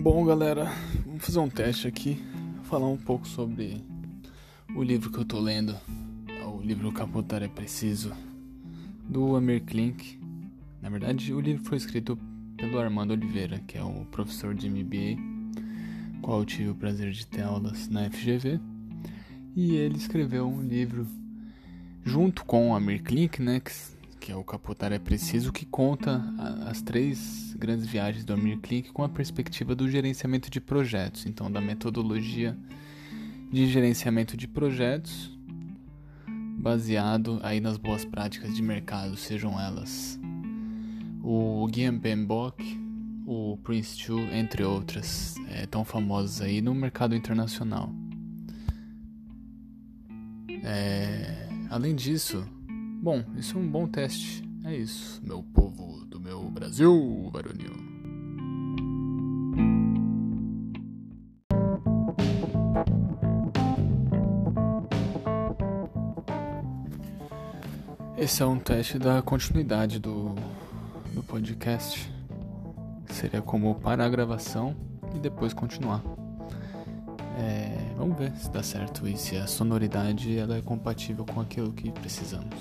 Bom, galera, vamos fazer um teste aqui, falar um pouco sobre o livro que eu tô lendo, o livro Capotar é Preciso, do Amir Klink. Na verdade, o livro foi escrito pelo Armando Oliveira, que é o professor de MBA, qual eu tive o prazer de ter aulas na FGV, e ele escreveu um livro junto com o Amir Klink, né, que que é o Capotar é Preciso, que conta as três grandes viagens do Amir Klink com a perspectiva do gerenciamento de projetos, então da metodologia de gerenciamento de projetos baseado aí nas boas práticas de mercado, sejam elas o Guillaume Bembok, o Prince 2, entre outras, é, tão famosas aí no mercado internacional. É, além disso, Bom, isso é um bom teste. É isso, meu povo do meu Brasil varonil. Esse é um teste da continuidade do, do podcast. Seria como parar a gravação e depois continuar. É, vamos ver se dá certo e se a sonoridade ela é compatível com aquilo que precisamos.